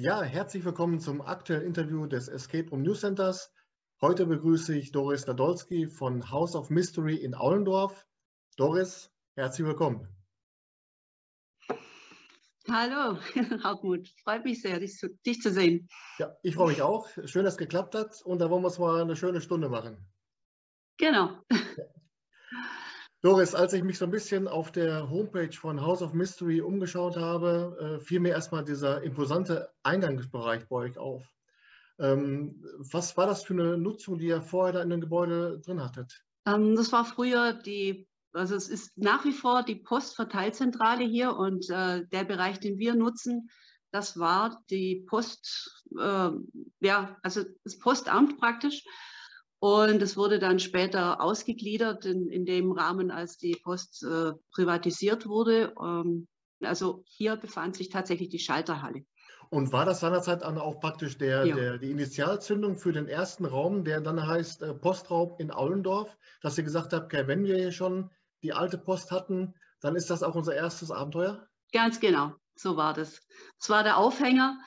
Ja, herzlich willkommen zum aktuellen Interview des Escape Room News Centers. Heute begrüße ich Doris Nadolski von House of Mystery in Aulendorf. Doris, herzlich willkommen. Hallo, Hartmut. Freut mich sehr, dich zu, dich zu sehen. Ja, ich freue mich auch. Schön, dass es geklappt hat. Und da wollen wir es mal eine schöne Stunde machen. Genau. Doris, als ich mich so ein bisschen auf der Homepage von House of Mystery umgeschaut habe, äh, fiel mir erstmal dieser imposante Eingangsbereich bei euch auf. Ähm, was war das für eine Nutzung, die ihr vorher da in dem Gebäude drin hattet? Ähm, das war früher die, also es ist nach wie vor die Postverteilzentrale hier und äh, der Bereich, den wir nutzen, das war die Post, äh, ja, also das Postamt praktisch. Und es wurde dann später ausgegliedert in, in dem Rahmen, als die Post äh, privatisiert wurde. Ähm, also hier befand sich tatsächlich die Schalterhalle. Und war das seinerzeit auch praktisch der, ja. der, die Initialzündung für den ersten Raum, der dann heißt äh, Postraum in Aulendorf, dass ihr gesagt habt, okay, wenn wir hier schon die alte Post hatten, dann ist das auch unser erstes Abenteuer? Ganz genau, so war das. Es war der Aufhänger.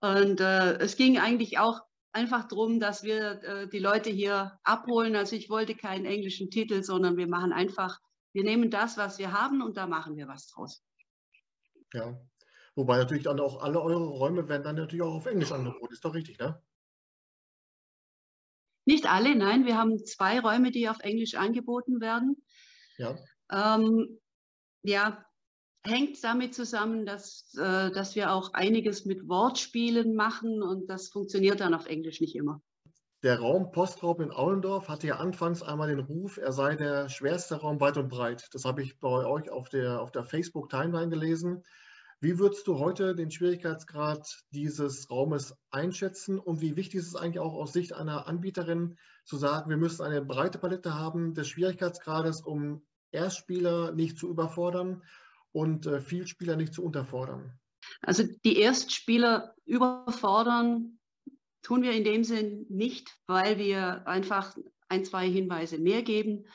Und äh, es ging eigentlich auch einfach darum, dass wir äh, die Leute hier abholen. Also ich wollte keinen englischen Titel, sondern wir machen einfach, wir nehmen das, was wir haben und da machen wir was draus. Ja, wobei natürlich dann auch alle eure Räume werden dann natürlich auch auf Englisch angeboten. Ist doch richtig, ne? Nicht alle, nein. Wir haben zwei Räume, die auf Englisch angeboten werden. Ja. Ähm, ja, hängt damit zusammen, dass, äh, dass wir auch einiges mit Wortspielen machen und das funktioniert dann auf Englisch nicht immer. Der Raum Postraum in Aulendorf hatte ja anfangs einmal den Ruf, er sei der schwerste Raum weit und breit. Das habe ich bei euch auf der, auf der Facebook-Timeline gelesen. Wie würdest du heute den Schwierigkeitsgrad dieses Raumes einschätzen und wie wichtig ist es eigentlich auch aus Sicht einer Anbieterin zu sagen, wir müssen eine breite Palette haben des Schwierigkeitsgrades, um Erstspieler nicht zu überfordern und äh, Vielspieler nicht zu unterfordern? Also die Erstspieler überfordern tun wir in dem Sinn nicht, weil wir einfach ein, zwei Hinweise mehr geben.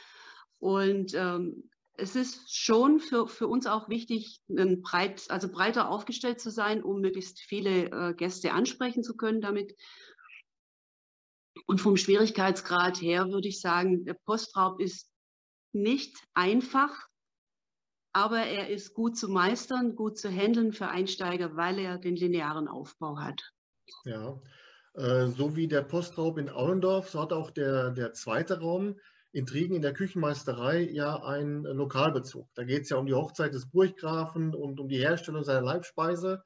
Und ähm, es ist schon für, für uns auch wichtig, breit, also breiter aufgestellt zu sein, um möglichst viele äh, Gäste ansprechen zu können damit. Und vom Schwierigkeitsgrad her würde ich sagen, der Postraub ist nicht einfach, aber er ist gut zu meistern, gut zu handeln für Einsteiger, weil er den linearen Aufbau hat. Ja, äh, so wie der Postraub in Aulendorf, so hat auch der, der zweite Raum Intrigen in der Küchenmeisterei ja einen Lokalbezug. Da geht es ja um die Hochzeit des Burggrafen und um die Herstellung seiner Leibspeise.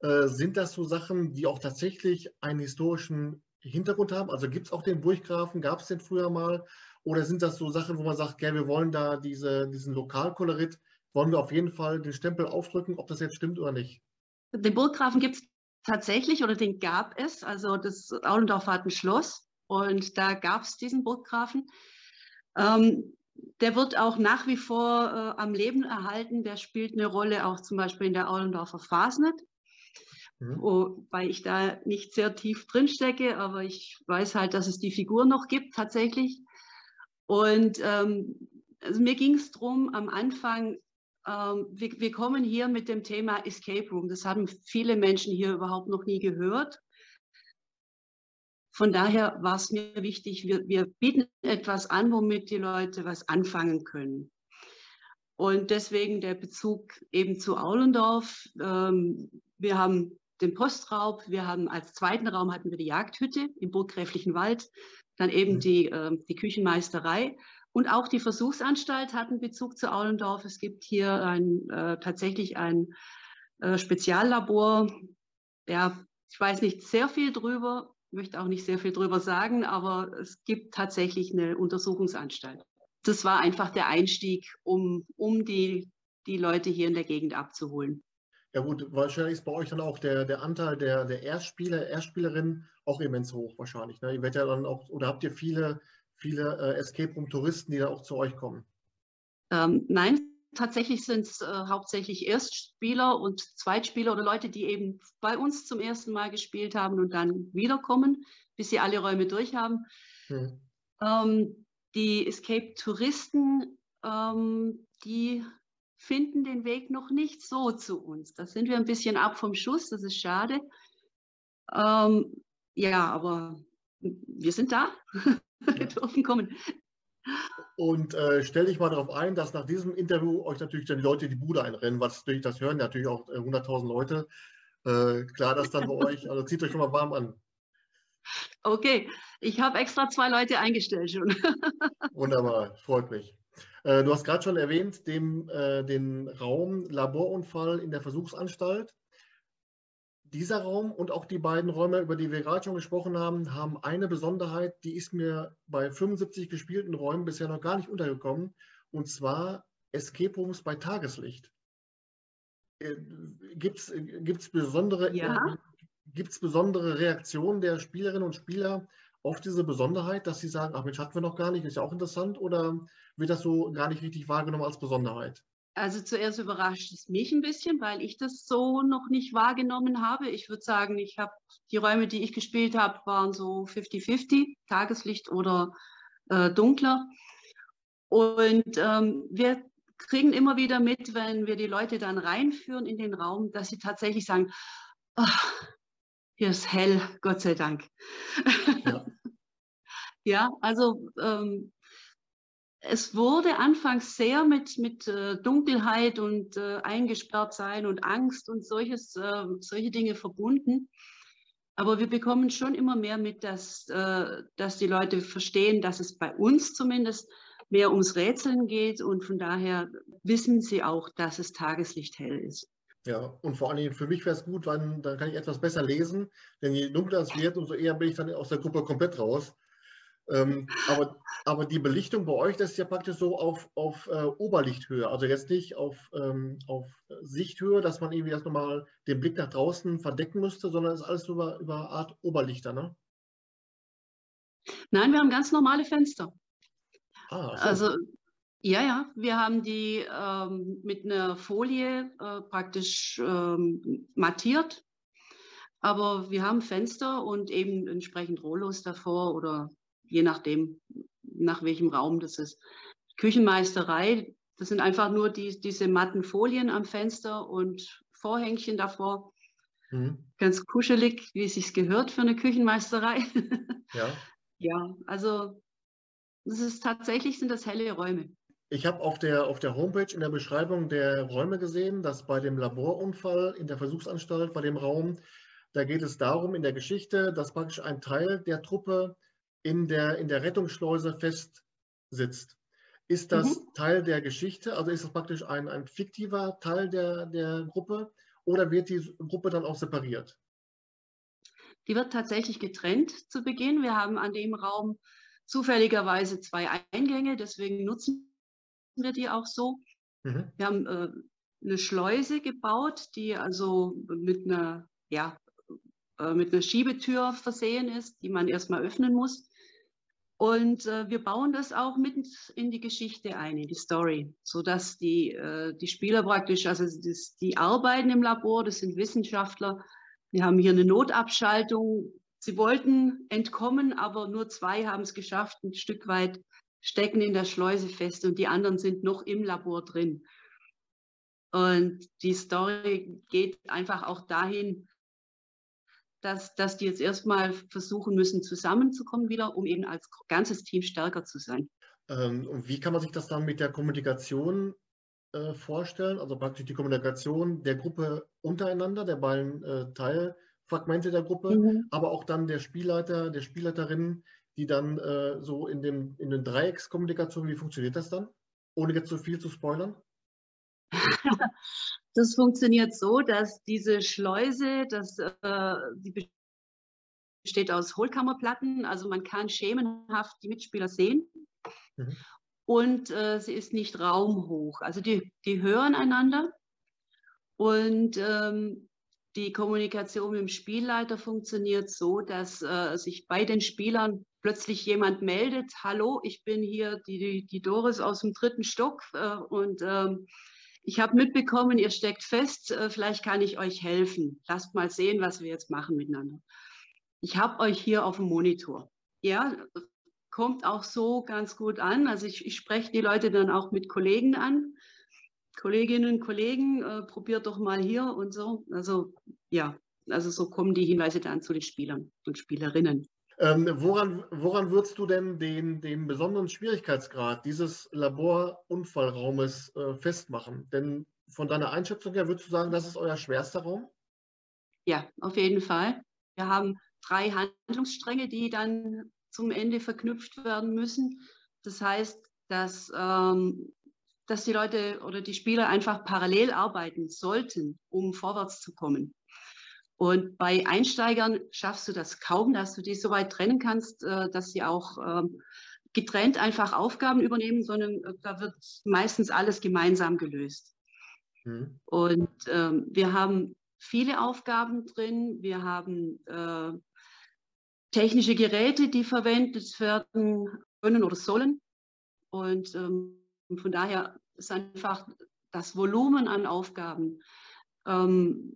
Äh, sind das so Sachen, die auch tatsächlich einen historischen Hintergrund haben? Also gibt es auch den Burggrafen, gab es den früher mal? Oder sind das so Sachen, wo man sagt, ja, wir wollen da diese, diesen Lokalkolorit wollen wir auf jeden Fall den Stempel aufdrücken, ob das jetzt stimmt oder nicht. Den Burggrafen gibt es tatsächlich oder den gab es. Also das Aulendorf hat ein Schloss und da gab es diesen Burggrafen. Ähm, der wird auch nach wie vor äh, am Leben erhalten. Der spielt eine Rolle auch zum Beispiel in der Aulendorfer Fasnet. Mhm. Wobei ich da nicht sehr tief drin stecke, aber ich weiß halt, dass es die Figur noch gibt tatsächlich. Und ähm, also mir ging es darum, am Anfang ähm, wir, wir, kommen hier mit dem Thema Escape Room. Das haben viele Menschen hier überhaupt noch nie gehört. Von daher war es mir wichtig, wir, wir bieten etwas an, womit die Leute was anfangen können. Und deswegen der Bezug eben zu Aulendorf. Ähm, wir haben den Postraub, wir haben als zweiten Raum hatten wir die Jagdhütte im Burggräflichen Wald, dann eben mhm. die, äh, die Küchenmeisterei und auch die Versuchsanstalt hat einen Bezug zu Aulendorf. Es gibt hier ein, äh, tatsächlich ein äh, Speziallabor. Ja, ich weiß nicht sehr viel drüber, möchte auch nicht sehr viel drüber sagen, aber es gibt tatsächlich eine Untersuchungsanstalt. Das war einfach der Einstieg, um, um die, die Leute hier in der Gegend abzuholen. Ja gut, wahrscheinlich ist bei euch dann auch der, der Anteil der, der Erstspieler, Erstspielerinnen auch immens hoch wahrscheinlich. Ne? Ihr werdet ja dann auch, oder habt ihr viele viele äh, Escape Room-Touristen, die da auch zu euch kommen? Ähm, nein, tatsächlich sind es äh, hauptsächlich Erstspieler und Zweitspieler oder Leute, die eben bei uns zum ersten Mal gespielt haben und dann wiederkommen, bis sie alle Räume durch haben. Hm. Ähm, die Escape-Touristen, ähm, die finden den Weg noch nicht so zu uns. Da sind wir ein bisschen ab vom Schuss, das ist schade. Ähm, ja, aber wir sind da. dürfen kommen. Und äh, stell dich mal darauf ein, dass nach diesem Interview euch natürlich dann die Leute die Bude einrennen, was durch das hören natürlich auch äh, 100.000 Leute. Äh, klar, das dann bei euch, also zieht euch schon mal warm an. Okay, ich habe extra zwei Leute eingestellt schon. Wunderbar, freut mich. Äh, du hast gerade schon erwähnt, dem, äh, den Raum Laborunfall in der Versuchsanstalt. Dieser Raum und auch die beiden Räume, über die wir gerade schon gesprochen haben, haben eine Besonderheit, die ist mir bei 75 gespielten Räumen bisher noch gar nicht untergekommen, und zwar Escape Rooms bei Tageslicht. Äh, Gibt es besondere, ja. besondere Reaktionen der Spielerinnen und Spieler auf diese Besonderheit, dass sie sagen, ach Mensch, hatten wir noch gar nicht, ist ja auch interessant, oder wird das so gar nicht richtig wahrgenommen als Besonderheit? Also zuerst überrascht es mich ein bisschen, weil ich das so noch nicht wahrgenommen habe. Ich würde sagen, ich habe die Räume, die ich gespielt habe, waren so 50-50, Tageslicht oder äh, dunkler. Und ähm, wir kriegen immer wieder mit, wenn wir die Leute dann reinführen in den Raum, dass sie tatsächlich sagen, oh, hier ist hell, Gott sei Dank. Ja, ja also ähm, es wurde anfangs sehr mit, mit äh, Dunkelheit und äh, eingesperrt sein und Angst und solches, äh, solche Dinge verbunden. Aber wir bekommen schon immer mehr mit, dass, äh, dass die Leute verstehen, dass es bei uns zumindest mehr ums Rätseln geht und von daher wissen sie auch, dass es Tageslicht hell ist. Ja, und vor allen Dingen für mich wäre es gut, weil dann kann ich etwas besser lesen, denn je dunkler es wird, umso eher bin ich dann aus der Gruppe komplett raus. Ähm, aber, aber die Belichtung bei euch, das ist ja praktisch so auf, auf äh, Oberlichthöhe, also jetzt nicht auf, ähm, auf Sichthöhe, dass man irgendwie das nochmal den Blick nach draußen verdecken müsste, sondern ist alles über, über Art Oberlichter, ne? Nein, wir haben ganz normale Fenster. Ah, so. Also ja, ja, wir haben die ähm, mit einer Folie äh, praktisch ähm, mattiert, aber wir haben Fenster und eben entsprechend Rollos davor oder je nachdem, nach welchem Raum das ist. Küchenmeisterei, das sind einfach nur die, diese matten Folien am Fenster und Vorhängchen davor. Mhm. Ganz kuschelig, wie es sich gehört für eine Küchenmeisterei. Ja. ja, also das ist tatsächlich sind das helle Räume. Ich habe auf der, auf der Homepage in der Beschreibung der Räume gesehen, dass bei dem Laborunfall in der Versuchsanstalt, bei dem Raum, da geht es darum in der Geschichte, dass praktisch ein Teil der Truppe in der, in der Rettungsschleuse festsitzt. Ist das mhm. Teil der Geschichte? Also ist das praktisch ein, ein fiktiver Teil der, der Gruppe oder wird die Gruppe dann auch separiert? Die wird tatsächlich getrennt zu Beginn. Wir haben an dem Raum zufälligerweise zwei Eingänge, deswegen nutzen wir die auch so. Mhm. Wir haben äh, eine Schleuse gebaut, die also mit einer, ja, äh, mit einer Schiebetür versehen ist, die man erstmal öffnen muss. Und äh, wir bauen das auch mit in die Geschichte ein, in die Story, sodass die, äh, die Spieler praktisch, also das, die arbeiten im Labor, das sind Wissenschaftler. Wir haben hier eine Notabschaltung. Sie wollten entkommen, aber nur zwei haben es geschafft, ein Stück weit stecken in der Schleuse fest und die anderen sind noch im Labor drin. Und die Story geht einfach auch dahin, dass, dass die jetzt erstmal versuchen müssen, zusammenzukommen wieder, um eben als ganzes Team stärker zu sein. Ähm, und wie kann man sich das dann mit der Kommunikation äh, vorstellen? Also praktisch die Kommunikation der Gruppe untereinander, der beiden äh, Teilfragmente der Gruppe, mhm. aber auch dann der Spielleiter, der Spielleiterinnen, die dann äh, so in, dem, in den Dreieckskommunikation, wie funktioniert das dann? Ohne jetzt so viel zu spoilern? Das funktioniert so, dass diese Schleuse, das, äh, die besteht aus Hohlkammerplatten, also man kann schemenhaft die Mitspieler sehen. Mhm. Und äh, sie ist nicht raumhoch. Also die, die hören einander. Und ähm, die Kommunikation mit dem Spielleiter funktioniert so, dass äh, sich bei den Spielern plötzlich jemand meldet, hallo, ich bin hier die, die Doris aus dem dritten Stock äh, und ähm, ich habe mitbekommen, ihr steckt fest, äh, vielleicht kann ich euch helfen. Lasst mal sehen, was wir jetzt machen miteinander. Ich habe euch hier auf dem Monitor. Ja, kommt auch so ganz gut an. Also ich, ich spreche die Leute dann auch mit Kollegen an. Kolleginnen Kollegen, äh, probiert doch mal hier und so. Also ja, Also so kommen die Hinweise dann zu den Spielern und Spielerinnen. Ähm, woran, woran würdest du denn den, den besonderen Schwierigkeitsgrad dieses Laborunfallraumes äh, festmachen? Denn von deiner Einschätzung her würdest du sagen, das ist euer schwerster Raum? Ja, auf jeden Fall. Wir haben drei Handlungsstränge, die dann zum Ende verknüpft werden müssen. Das heißt, dass, ähm, dass die Leute oder die Spieler einfach parallel arbeiten sollten, um vorwärts zu kommen. Und bei Einsteigern schaffst du das kaum, dass du die so weit trennen kannst, äh, dass sie auch ähm, getrennt einfach Aufgaben übernehmen, sondern äh, da wird meistens alles gemeinsam gelöst. Mhm. Und ähm, wir haben viele Aufgaben drin. Wir haben äh, technische Geräte, die verwendet werden können oder sollen. Und ähm, von daher ist einfach das Volumen an Aufgaben ähm,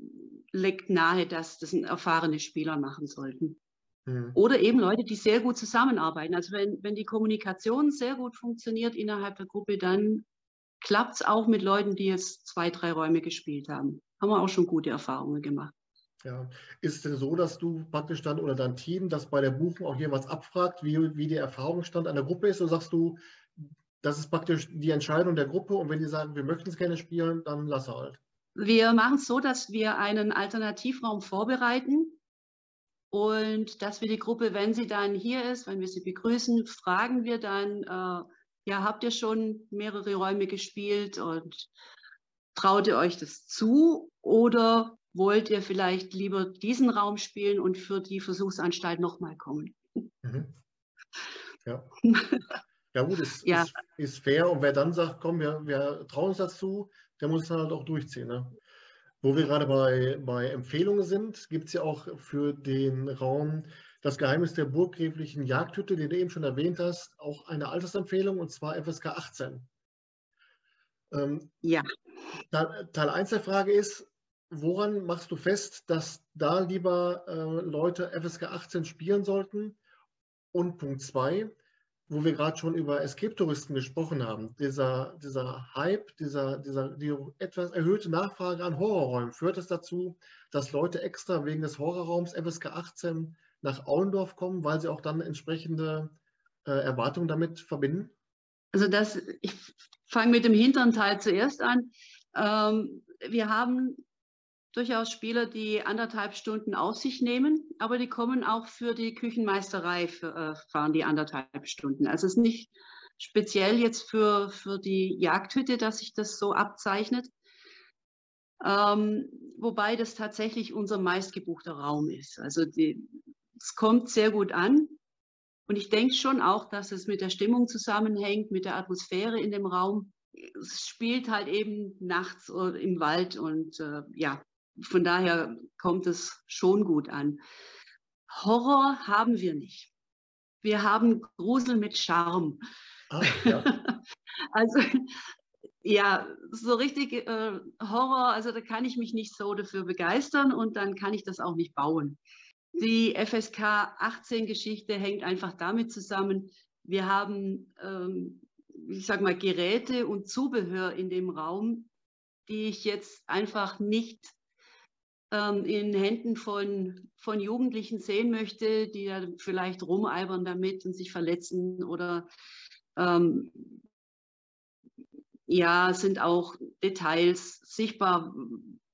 legt nahe, dass das erfahrene Spieler machen sollten. Mhm. Oder eben Leute, die sehr gut zusammenarbeiten. Also wenn, wenn die Kommunikation sehr gut funktioniert innerhalb der Gruppe, dann klappt es auch mit Leuten, die jetzt zwei, drei Räume gespielt haben. Haben wir auch schon gute Erfahrungen gemacht. Ja, ist es denn so, dass du praktisch dann oder dein Team das bei der Buchung auch jeweils abfragt, wie, wie der Erfahrungsstand einer Gruppe ist? Oder sagst du, das ist praktisch die Entscheidung der Gruppe und wenn die sagen, wir möchten es gerne spielen, dann lass halt. Wir machen es so, dass wir einen Alternativraum vorbereiten und dass wir die Gruppe, wenn sie dann hier ist, wenn wir sie begrüßen, fragen wir dann, äh, ja, habt ihr schon mehrere Räume gespielt und traut ihr euch das zu oder wollt ihr vielleicht lieber diesen Raum spielen und für die Versuchsanstalt nochmal kommen? Mhm. Ja. Ja gut, ist, ja. Ist, ist, fair. Und wer dann sagt, komm, wir, wir trauen uns dazu, der muss es halt auch durchziehen. Ne? Wo wir gerade bei, bei Empfehlungen sind, gibt es ja auch für den Raum das Geheimnis der burggräflichen Jagdhütte, den du eben schon erwähnt hast, auch eine Altersempfehlung und zwar FSK 18. Ähm, ja. Teil, Teil 1 der Frage ist, woran machst du fest, dass da lieber äh, Leute FSK 18 spielen sollten? Und Punkt 2, wo wir gerade schon über Escape-Touristen gesprochen haben, dieser, dieser Hype, dieser, dieser die etwas erhöhte Nachfrage an Horrorräumen, führt es dazu, dass Leute extra wegen des Horrorraums FSK 18 nach Aulendorf kommen, weil sie auch dann entsprechende äh, Erwartungen damit verbinden? Also das, ich fange mit dem hinteren Teil zuerst an. Ähm, wir haben durchaus Spieler, die anderthalb Stunden auf sich nehmen, aber die kommen auch für die Küchenmeisterei, äh, fahren die anderthalb Stunden. Also es ist nicht speziell jetzt für, für die Jagdhütte, dass sich das so abzeichnet, ähm, wobei das tatsächlich unser meistgebuchter Raum ist. Also es kommt sehr gut an. Und ich denke schon auch, dass es mit der Stimmung zusammenhängt, mit der Atmosphäre in dem Raum. Es spielt halt eben nachts im Wald und äh, ja, von daher kommt es schon gut an. Horror haben wir nicht. Wir haben Grusel mit Charme. Ah, ja. also ja, so richtig äh, Horror, also da kann ich mich nicht so dafür begeistern und dann kann ich das auch nicht bauen. Die FSK 18 Geschichte hängt einfach damit zusammen, wir haben, ähm, ich sag mal, Geräte und Zubehör in dem Raum, die ich jetzt einfach nicht ähm, in Händen von, von Jugendlichen sehen möchte, die ja vielleicht rumalbern damit und sich verletzen oder ähm, ja, sind auch Details sichtbar,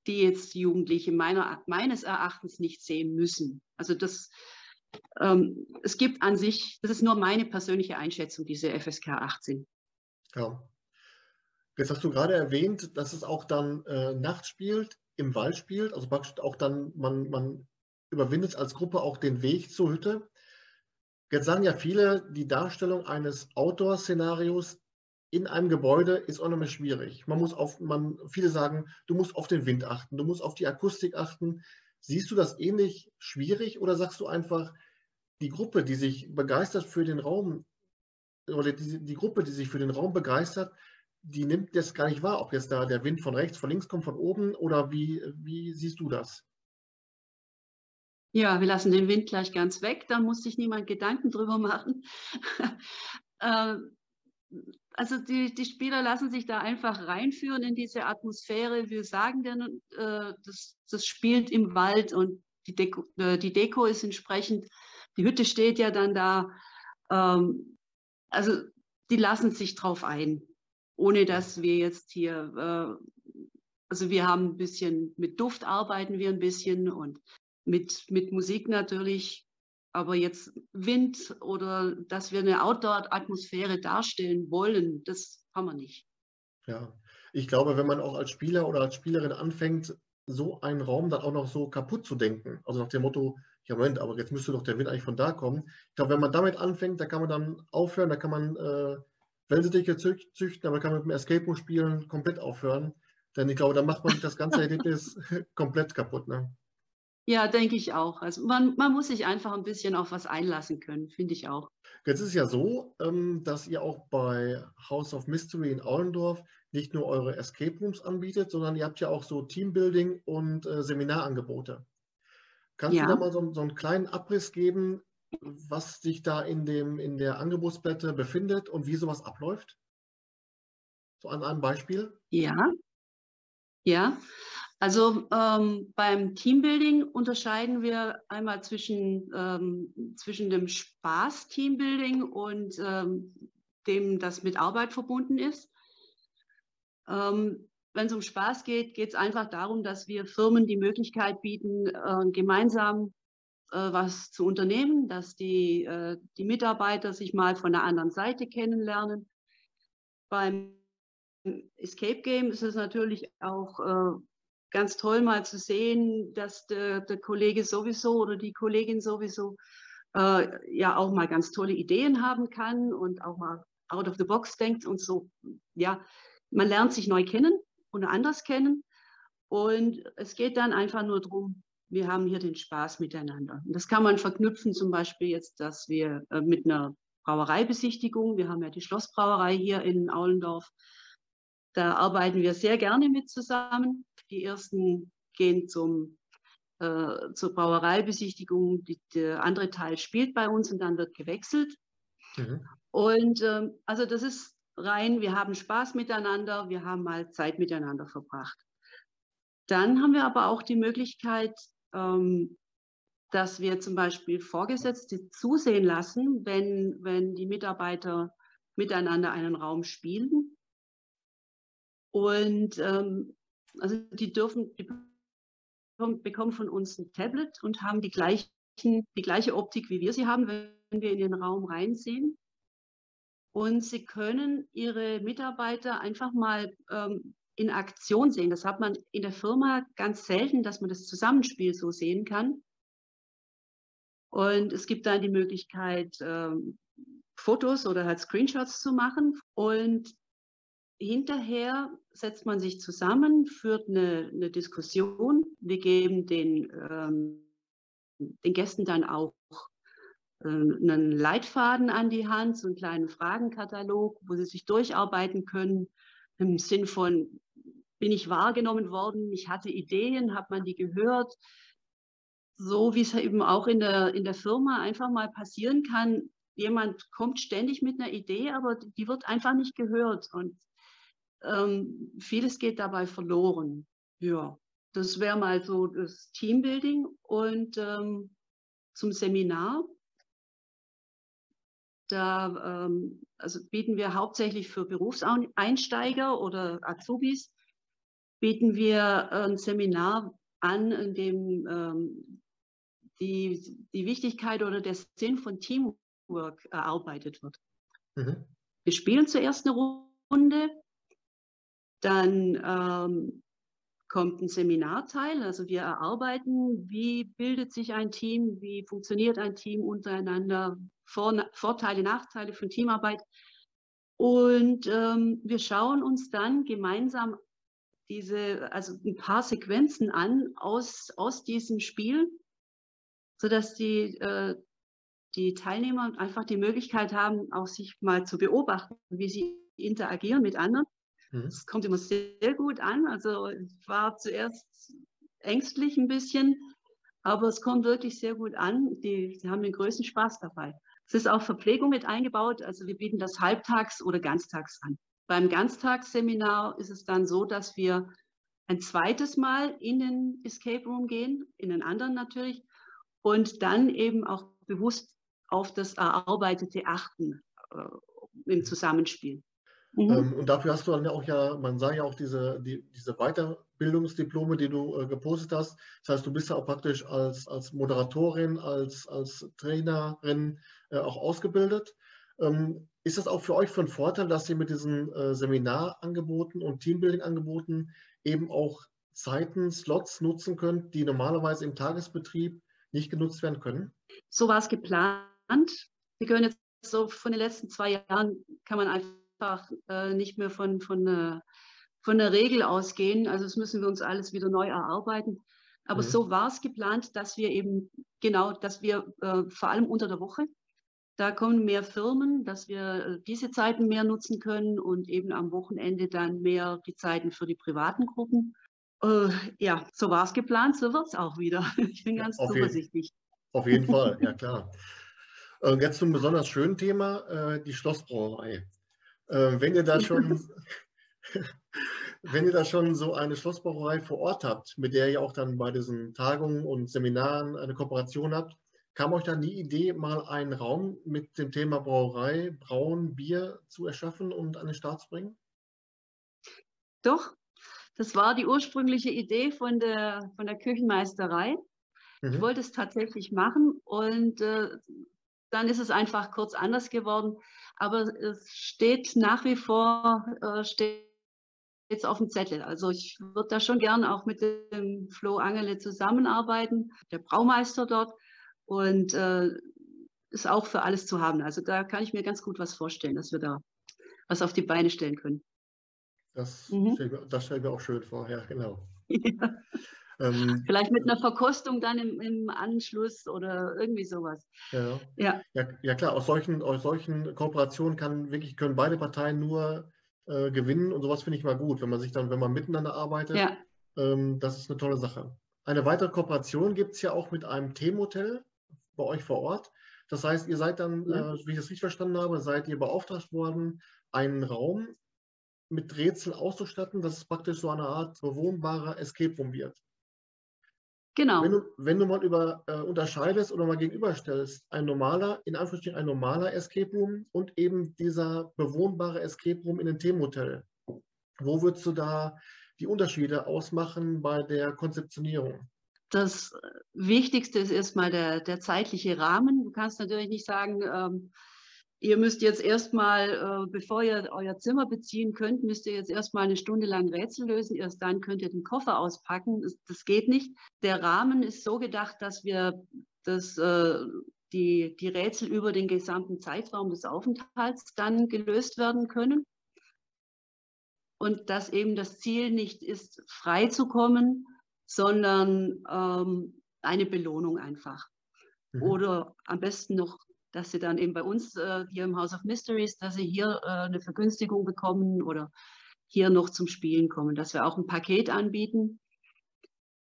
die jetzt Jugendliche meiner, meines Erachtens nicht sehen müssen. Also das, ähm, es gibt an sich, das ist nur meine persönliche Einschätzung, diese FSK 18. Ja. Jetzt hast du gerade erwähnt, dass es auch dann äh, nachts spielt im Wald spielt, also praktisch auch dann, man, man überwindet als Gruppe auch den Weg zur Hütte. Jetzt sagen ja viele, die Darstellung eines Outdoor-Szenarios in einem Gebäude ist unheimlich schwierig. Man muss auf, man, viele sagen, du musst auf den Wind achten, du musst auf die Akustik achten. Siehst du das ähnlich schwierig oder sagst du einfach, die Gruppe, die sich begeistert für den Raum, oder die, die Gruppe, die sich für den Raum begeistert, die nimmt das gar nicht wahr, ob jetzt da der Wind von rechts, von links kommt, von oben oder wie, wie siehst du das? Ja, wir lassen den Wind gleich ganz weg, da muss sich niemand Gedanken drüber machen. Ähm, also die, die Spieler lassen sich da einfach reinführen in diese Atmosphäre. Wir sagen dann, äh, das, das spielt im Wald und die Deko, äh, die Deko ist entsprechend, die Hütte steht ja dann da. Ähm, also die lassen sich drauf ein, ohne dass wir jetzt hier, äh, also wir haben ein bisschen mit Duft arbeiten wir ein bisschen und mit, mit Musik natürlich. Aber jetzt Wind oder dass wir eine Outdoor-Atmosphäre darstellen wollen, das haben wir nicht. Ja, ich glaube, wenn man auch als Spieler oder als Spielerin anfängt, so einen Raum dann auch noch so kaputt zu denken, also nach dem Motto, ja Moment, aber jetzt müsste doch der Wind eigentlich von da kommen. Ich glaube, wenn man damit anfängt, da kann man dann aufhören, da kann man äh, Wellensittiche züchten, aber kann man mit dem Escape Room spielen komplett aufhören. Denn ich glaube, da macht man das ganze Erlebnis komplett kaputt. Ne? Ja, denke ich auch. Also man, man muss sich einfach ein bisschen auf was einlassen können, finde ich auch. Jetzt ist es ja so, ähm, dass ihr auch bei House of Mystery in Aulendorf nicht nur eure Escape Rooms anbietet, sondern ihr habt ja auch so Teambuilding und äh, Seminarangebote. Kannst ja. du da mal so, so, einen kleinen Abriss geben, was sich da in, dem, in der Angebotsblätter befindet und wie sowas abläuft? So an einem Beispiel? Ja, ja. Also ähm, beim Teambuilding unterscheiden wir einmal zwischen, ähm, zwischen dem Spaß-Teambuilding und ähm, dem, das mit Arbeit verbunden ist. Ähm, Wenn es um Spaß geht, geht es einfach darum, dass wir Firmen die Möglichkeit bieten, äh, gemeinsam was zu unternehmen, dass die, äh, die Mitarbeiter sich mal von der anderen Seite kennenlernen. Beim Escape Game ist es natürlich auch äh, ganz toll mal zu sehen, dass der, der Kollege sowieso oder die Kollegin sowieso äh, ja auch mal ganz tolle Ideen haben kann und auch mal out of the box denkt und so. Ja, man lernt sich neu kennen und anders kennen. Und es geht dann einfach nur darum, wir haben hier den Spaß miteinander. Und das kann man verknüpfen, zum Beispiel jetzt, dass wir äh, mit einer Brauereibesichtigung, wir haben ja die Schlossbrauerei hier in Aulendorf, da arbeiten wir sehr gerne mit zusammen. Die ersten gehen zum, äh, zur Brauereibesichtigung, die, der andere Teil spielt bei uns und dann wird gewechselt. Mhm. Und äh, also das ist rein, wir haben Spaß miteinander, wir haben mal Zeit miteinander verbracht. Dann haben wir aber auch die Möglichkeit, ähm, dass wir zum Beispiel Vorgesetzte zusehen lassen, wenn, wenn die Mitarbeiter miteinander einen Raum spielen. Und ähm, also die dürfen, die bekommen von uns ein Tablet und haben die, gleichen, die gleiche Optik, wie wir sie haben, wenn wir in den Raum reinsehen. Und sie können ihre Mitarbeiter einfach mal ähm, in Aktion sehen. Das hat man in der Firma ganz selten, dass man das Zusammenspiel so sehen kann. Und es gibt dann die Möglichkeit, ähm, Fotos oder halt Screenshots zu machen. Und hinterher setzt man sich zusammen, führt eine, eine Diskussion. Wir geben den, ähm, den Gästen dann auch äh, einen Leitfaden an die Hand, so einen kleinen Fragenkatalog, wo sie sich durcharbeiten können, im Sinn von, bin ich wahrgenommen worden, ich hatte Ideen, hat man die gehört, so wie es eben auch in der, in der Firma einfach mal passieren kann, jemand kommt ständig mit einer Idee, aber die wird einfach nicht gehört. Und ähm, vieles geht dabei verloren. Ja, das wäre mal so das Teambuilding. Und ähm, zum Seminar. Da ähm, also bieten wir hauptsächlich für Berufseinsteiger oder Azubis, bieten wir ein Seminar an, in dem ähm, die, die Wichtigkeit oder der Sinn von Teamwork erarbeitet wird. Mhm. Wir spielen zuerst eine Runde, dann ähm, kommt ein Seminarteil, also wir erarbeiten, wie bildet sich ein Team, wie funktioniert ein Team untereinander, vor, Vorteile, Nachteile von Teamarbeit. Und ähm, wir schauen uns dann gemeinsam diese, also ein paar Sequenzen an aus, aus diesem Spiel, sodass die, äh, die Teilnehmer einfach die Möglichkeit haben, auch sich mal zu beobachten, wie sie interagieren mit anderen. Es mhm. kommt immer sehr gut an. Also ich war zuerst ängstlich ein bisschen, aber es kommt wirklich sehr gut an. Die, die haben den größten Spaß dabei. Es ist auch Verpflegung mit eingebaut. Also wir bieten das halbtags oder ganztags an. Beim Ganztagsseminar ist es dann so, dass wir ein zweites Mal in den Escape Room gehen, in den anderen natürlich, und dann eben auch bewusst auf das Erarbeitete achten äh, im Zusammenspiel. Mhm. Ähm, und dafür hast du dann ja auch ja, man sah ja auch diese, die, diese Weiterbildungsdiplome, die du äh, gepostet hast. Das heißt, du bist ja auch praktisch als, als Moderatorin, als, als Trainerin äh, auch ausgebildet. Ähm, ist das auch für euch von Vorteil, dass ihr mit diesen äh, Seminarangeboten und Teambuilding-Angeboten eben auch Zeiten, Slots nutzen könnt, die normalerweise im Tagesbetrieb nicht genutzt werden können? So war es geplant. Wir können jetzt so von den letzten zwei Jahren, kann man einfach äh, nicht mehr von, von, äh, von der Regel ausgehen. Also das müssen wir uns alles wieder neu erarbeiten. Aber mhm. so war es geplant, dass wir eben genau, dass wir äh, vor allem unter der Woche da kommen mehr Firmen, dass wir äh, diese Zeiten mehr nutzen können und eben am Wochenende dann mehr die Zeiten für die privaten Gruppen. Äh, ja, so war es geplant, so wird es auch wieder. Ich bin ganz auf zuversichtlich. Jeden, auf jeden Fall, ja klar. Und jetzt zum besonders schönen Thema, äh, die Schlossbrauerei. Äh, wenn ihr da schon, wenn ihr da schon so eine Schlossbrauerei vor Ort habt, mit der ihr auch dann bei diesen Tagungen und Seminaren eine Kooperation habt, Kam euch dann die Idee, mal einen Raum mit dem Thema Brauerei, Brauen, Bier zu erschaffen und an den Start zu bringen? Doch, das war die ursprüngliche Idee von der, von der Küchenmeisterei. Mhm. Ich wollte es tatsächlich machen und äh, dann ist es einfach kurz anders geworden. Aber es steht nach wie vor, äh, steht jetzt auf dem Zettel. Also ich würde da schon gern auch mit dem Flo Angele zusammenarbeiten, der Braumeister dort und äh, ist auch für alles zu haben. Also da kann ich mir ganz gut was vorstellen, dass wir da was auf die Beine stellen können. Das, mhm. stellen, das stellen wir auch schön vor, ja, genau. Ja. Ähm, Vielleicht mit einer Verkostung dann im, im, Anschluss oder irgendwie sowas. Ja. Ja. ja, ja klar, aus solchen, aus solchen Kooperationen kann wirklich, können beide Parteien nur äh, gewinnen und sowas finde ich mal gut, wenn man sich dann, wenn man miteinander arbeitet, ja. ähm, das ist eine tolle Sache. Eine weitere Kooperation gibt es ja auch mit einem Themenhotel bei euch vor Ort. Das heißt, ihr seid dann, ja. äh, wie ich das richtig verstanden habe, seid ihr beauftragt worden, einen Raum mit Rätseln auszustatten, dass es praktisch so eine Art bewohnbarer Escape Room wird. Genau. Wenn du, wenn du mal über, äh, unterscheidest oder mal gegenüberstellst, ein normaler, in Anführungsstrichen ein normaler Escape Room und eben dieser bewohnbare Escape Room in einem Themenhotel, wo würdest du da die Unterschiede ausmachen bei der Konzeptionierung? Das Wichtigste ist erstmal der, der zeitliche Rahmen. Du kannst natürlich nicht sagen, ähm, ihr müsst jetzt erstmal, äh, bevor ihr euer Zimmer beziehen könnt, müsst ihr jetzt erstmal eine Stunde lang Rätsel lösen. Erst dann könnt ihr den Koffer auspacken. Das, das geht nicht. Der Rahmen ist so gedacht, dass wir das, äh, die, die Rätsel über den gesamten Zeitraum des Aufenthalts dann gelöst werden können. Und dass eben das Ziel nicht ist, frei zu kommen, sondern ähm, eine Belohnung einfach. Mhm. Oder am besten noch, dass sie dann eben bei uns äh, hier im House of Mysteries, dass sie hier äh, eine Vergünstigung bekommen oder hier noch zum Spielen kommen, dass wir auch ein Paket anbieten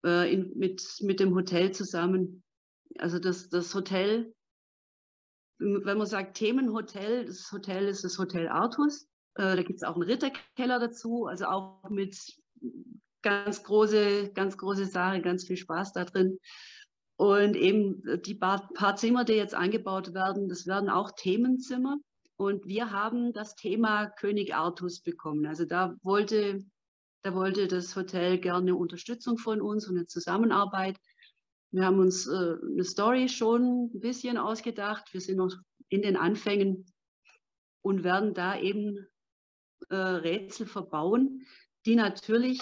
äh, in, mit, mit dem Hotel zusammen. Also das, das Hotel, wenn man sagt Themenhotel, das Hotel ist das Hotel Artus. Äh, da gibt es auch einen Ritterkeller dazu, also auch mit ganz große, ganz große Sache, ganz viel Spaß da drin. Und eben die paar, Zimmer, die jetzt eingebaut werden, das werden auch Themenzimmer. Und wir haben das Thema König Artus bekommen. Also da wollte, da wollte das Hotel gerne Unterstützung von uns und eine Zusammenarbeit. Wir haben uns äh, eine Story schon ein bisschen ausgedacht. Wir sind noch in den Anfängen und werden da eben äh, Rätsel verbauen, die natürlich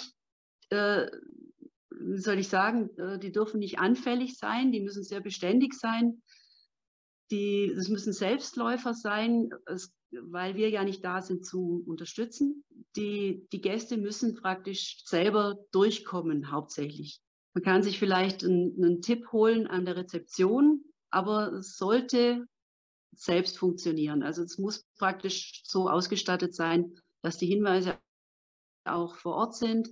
äh, wie soll ich sagen, äh, die dürfen nicht anfällig sein, die müssen sehr beständig sein, die, das müssen Selbstläufer sein, es, weil wir ja nicht da sind zu unterstützen. Die, die Gäste müssen praktisch selber durchkommen, hauptsächlich. Man kann sich vielleicht einen, einen Tipp holen an der Rezeption, aber es sollte selbst funktionieren. Also es muss praktisch so ausgestattet sein, dass die Hinweise auch vor Ort sind,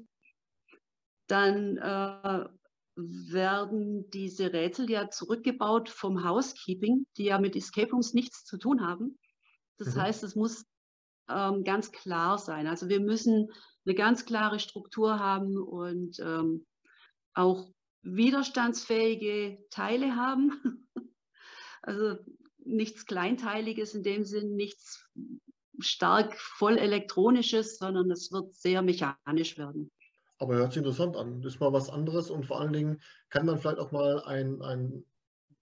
dann äh, werden diese Rätsel ja zurückgebaut vom Housekeeping, die ja mit Escape Rooms nichts zu tun haben. Das mhm. heißt, es muss ähm, ganz klar sein. Also wir müssen eine ganz klare Struktur haben und ähm, auch widerstandsfähige Teile haben. also nichts Kleinteiliges in dem Sinn, nichts stark voll elektronisches, sondern es wird sehr mechanisch werden. Aber hört sich interessant an. Das ist mal was anderes und vor allen Dingen kann man vielleicht auch mal ein, ein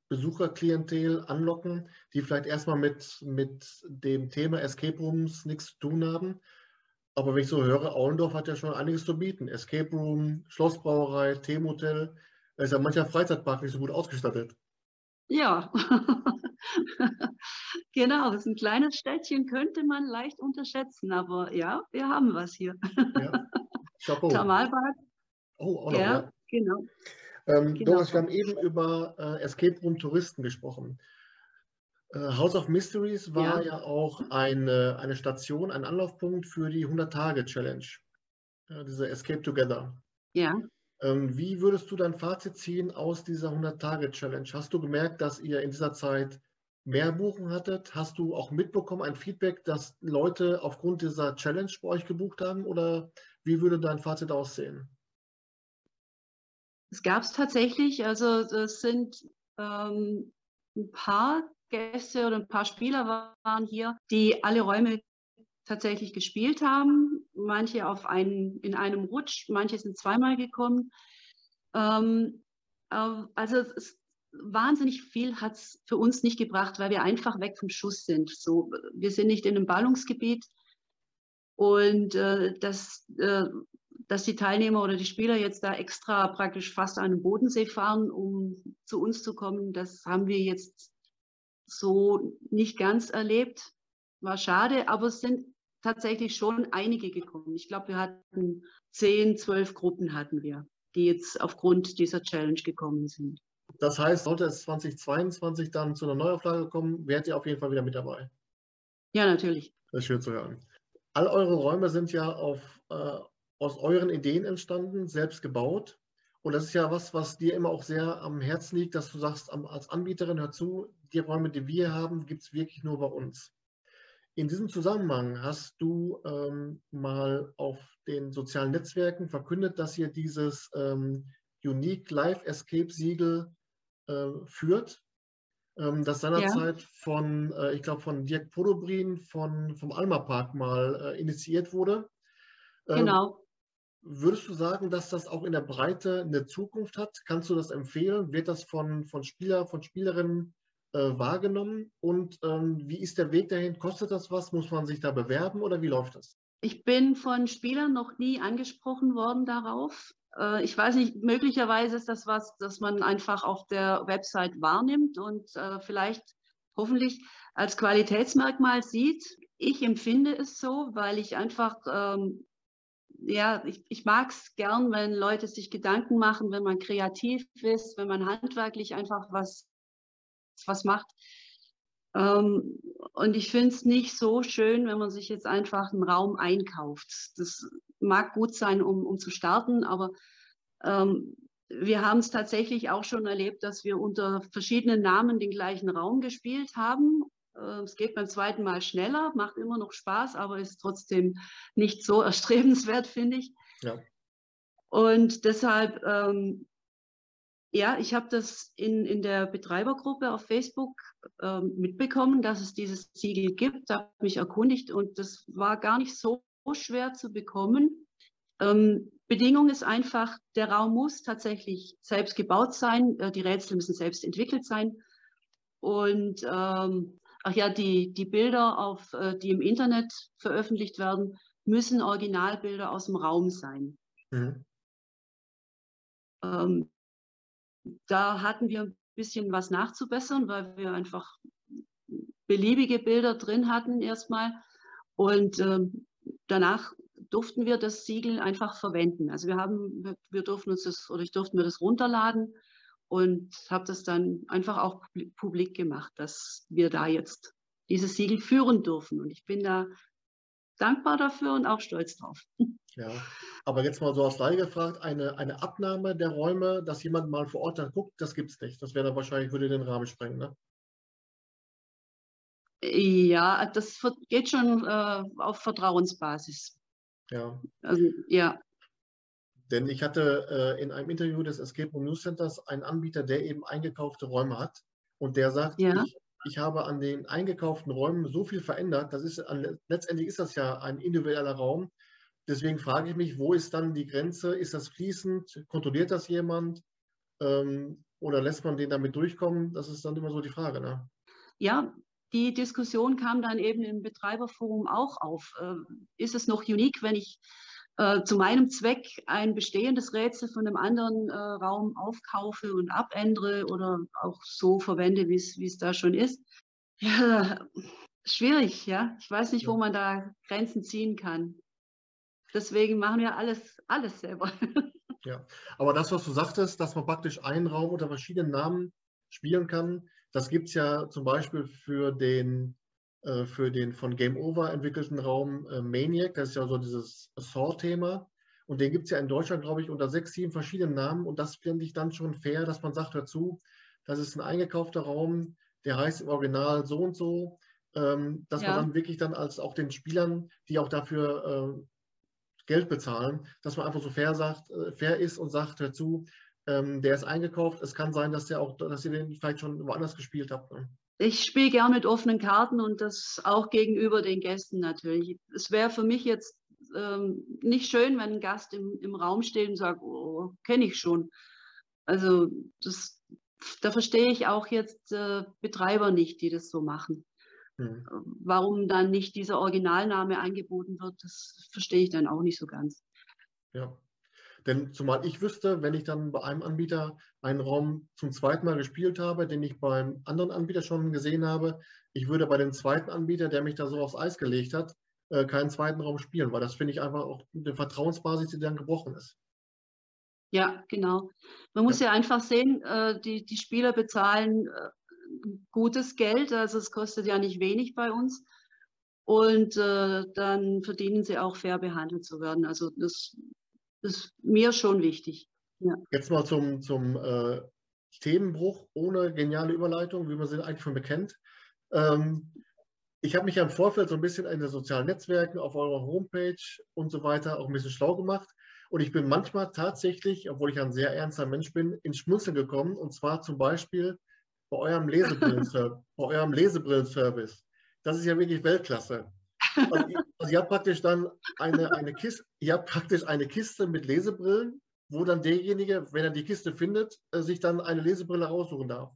Besucherklientel anlocken, die vielleicht erstmal mit, mit dem Thema Escape Rooms nichts zu tun haben. Aber wenn ich so höre, Aulendorf hat ja schon einiges zu bieten. Escape Room, Schlossbrauerei, Themenhotel. Da ist ja mancher Freizeitpark nicht so gut ausgestattet. Ja, genau. Das ist ein kleines Städtchen, könnte man leicht unterschätzen. Aber ja, wir haben was hier. Ja. Chapeau. Thermalbad. Oh, auch noch, ja, ja. genau. Ähm, genau. Doris, wir haben eben über äh, Escape Room Touristen gesprochen. Äh, House of Mysteries war ja, ja auch eine, eine Station, ein Anlaufpunkt für die 100-Tage-Challenge, äh, diese Escape Together. Ja. Ähm, wie würdest du dein Fazit ziehen aus dieser 100-Tage-Challenge? Hast du gemerkt, dass ihr in dieser Zeit mehr Buchen hattet? Hast du auch mitbekommen, ein Feedback, dass Leute aufgrund dieser Challenge bei euch gebucht haben? Oder wie würde dein Fazit aussehen? Es gab es tatsächlich, also das sind ähm, ein paar Gäste oder ein paar Spieler waren hier, die alle Räume tatsächlich gespielt haben. Manche auf einen, in einem Rutsch, manche sind zweimal gekommen. Ähm, äh, also es, wahnsinnig viel hat es für uns nicht gebracht, weil wir einfach weg vom Schuss sind. So, wir sind nicht in einem Ballungsgebiet und äh, das äh, dass die Teilnehmer oder die Spieler jetzt da extra praktisch fast an den Bodensee fahren, um zu uns zu kommen, das haben wir jetzt so nicht ganz erlebt. War schade, aber es sind tatsächlich schon einige gekommen. Ich glaube, wir hatten zehn, zwölf Gruppen hatten wir, die jetzt aufgrund dieser Challenge gekommen sind. Das heißt, sollte es 2022 dann zu einer Neuauflage kommen, wärt ihr auf jeden Fall wieder mit dabei? Ja, natürlich. Das ist schön zu hören. All eure Räume sind ja auf äh, aus euren Ideen entstanden, selbst gebaut. Und das ist ja was, was dir immer auch sehr am Herzen liegt, dass du sagst, als Anbieterin, hör zu, die Räume, die wir haben, gibt es wirklich nur bei uns. In diesem Zusammenhang hast du ähm, mal auf den sozialen Netzwerken verkündet, dass ihr dieses ähm, Unique Life Escape Siegel äh, führt, ähm, das seinerzeit ja. von, äh, ich glaube, von Dirk Podobrin von, vom Alma Park mal äh, initiiert wurde. Ähm, genau. Würdest du sagen, dass das auch in der Breite eine Zukunft hat? Kannst du das empfehlen? Wird das von, von Spieler, von Spielerinnen äh, wahrgenommen? Und ähm, wie ist der Weg dahin? Kostet das was? Muss man sich da bewerben oder wie läuft das? Ich bin von Spielern noch nie angesprochen worden darauf. Äh, ich weiß nicht, möglicherweise ist das was, das man einfach auf der Website wahrnimmt und äh, vielleicht hoffentlich als Qualitätsmerkmal sieht. Ich empfinde es so, weil ich einfach ähm, ja, ich, ich mag es gern, wenn Leute sich Gedanken machen, wenn man kreativ ist, wenn man handwerklich einfach was, was macht. Ähm, und ich finde es nicht so schön, wenn man sich jetzt einfach einen Raum einkauft. Das mag gut sein, um, um zu starten, aber ähm, wir haben es tatsächlich auch schon erlebt, dass wir unter verschiedenen Namen den gleichen Raum gespielt haben äh, es geht beim zweiten Mal schneller, macht immer noch Spaß, aber ist trotzdem nicht so erstrebenswert, finde ich. Ja. Und deshalb, ähm, ja, ich habe das in, in der Betreibergruppe auf Facebook ähm, mitbekommen, dass es dieses Siegel gibt, habe mich erkundigt und das war gar nicht so schwer zu bekommen. Ähm, Bedingung ist einfach, der Raum muss tatsächlich selbst gebaut sein, äh, die Rätsel müssen selbst entwickelt sein. Und ähm, ach ja, die, die Bilder, auf, äh, die im Internet veröffentlicht werden, müssen Originalbilder aus dem Raum sein. Mhm. Ähm, da hatten wir ein bisschen was nachzubessern, weil wir einfach beliebige Bilder drin hatten erstmal. Und ähm, danach durften wir das Siegel einfach verwenden. Also wir haben, wir, durften uns das, oder ich durfte mir das runterladen und habe das dann einfach auch publik gemacht, dass wir da jetzt dieses Siegel führen dürfen. Und ich bin da dankbar dafür und auch stolz drauf. Ja, aber jetzt mal so aus Laie gefragt, eine, eine Abnahme der Räume, dass jemand mal vor Ort dann guckt, das gibt es nicht. Das wäre dann wahrscheinlich, würde den Rahmen sprengen, ne? Ja, das geht schon äh, auf Vertrauensbasis. Ja. Also, ja. Denn ich hatte äh, in einem Interview des Escape Room News Centers einen Anbieter, der eben eingekaufte Räume hat. Und der sagt, ja. ich, ich, habe an den eingekauften Räumen so viel verändert. Das ist, letztendlich ist das ja ein individueller Raum. Deswegen frage ich mich, wo ist dann die Grenze? Ist das fließend? Kontrolliert das jemand? Ähm, oder lässt man den damit durchkommen? Das ist dann immer so die Frage. Ne? Ja, die Diskussion kam dann eben im Betreiberforum auch auf. Äh, ist es noch unique, wenn ich äh, zu meinem Zweck ein bestehendes Rätsel von einem anderen äh, Raum aufkaufe und abändere oder auch so verwende, wie es da schon ist? Ja, schwierig, ja. Ich weiß nicht, wo man da Grenzen ziehen kann. Deswegen machen wir alles, alles selber. Ja, aber das, was du sagtest, dass man praktisch einen Raum unter verschiedenen Namen spielen kann, das gibt es ja zum Beispiel für den, äh, für den von Game Over entwickelten Raum äh, Maniac, das ist ja so dieses Saw-Thema. Und den gibt es ja in Deutschland, glaube ich, unter sechs, sieben verschiedenen Namen. Und das finde ich dann schon fair, dass man sagt dazu, das ist ein eingekaufter Raum, der heißt im Original so und so, ähm, dass ja. man dann wirklich dann als auch den Spielern, die auch dafür äh, Geld bezahlen, dass man einfach so fair, sagt, äh, fair ist und sagt dazu, ähm, der ist eingekauft. Es kann sein, dass, der auch, dass ihr den vielleicht schon woanders gespielt habt. Ne? Ich spiele gern mit offenen Karten und das auch gegenüber den Gästen natürlich. Es wäre für mich jetzt ähm, nicht schön, wenn ein Gast im, im Raum steht und sagt, oh, kenne ich schon. Also das, da verstehe ich auch jetzt äh, Betreiber nicht, die das so machen. Mhm. Warum dann nicht dieser Originalname angeboten wird, das verstehe ich dann auch nicht so ganz. Ja, denn zumal ich wüsste, wenn ich dann bei einem Anbieter einen Raum zum zweiten Mal gespielt habe, den ich beim anderen Anbieter schon gesehen habe, ich würde bei dem zweiten Anbieter, der mich da so aufs Eis gelegt hat, äh, keinen zweiten Raum spielen, weil das finde ich einfach auch eine Vertrauensbasis, die dann gebrochen ist. Ja, genau. Man muss ja, ja einfach sehen, äh, die, die Spieler bezahlen äh, gutes Geld, also es kostet ja nicht wenig bei uns. Und äh, dann verdienen sie auch fair behandelt zu werden. Also das ist mir schon wichtig. Ja. Jetzt mal zum, zum äh, Themenbruch ohne geniale Überleitung, wie man sie eigentlich schon bekennt. Ähm, ich habe mich ja im Vorfeld so ein bisschen in den sozialen Netzwerken, auf eurer Homepage und so weiter auch ein bisschen schlau gemacht. Und ich bin manchmal tatsächlich, obwohl ich ein sehr ernster Mensch bin, ins Schmunzeln gekommen. Und zwar zum Beispiel bei eurem Lesebrillenservice. bei eurem Lesebrillenservice. Das ist ja wirklich Weltklasse. Also, also ihr habt praktisch dann eine, eine Kiste, ihr habt praktisch eine Kiste mit Lesebrillen, wo dann derjenige, wenn er die Kiste findet, äh, sich dann eine Lesebrille raussuchen darf.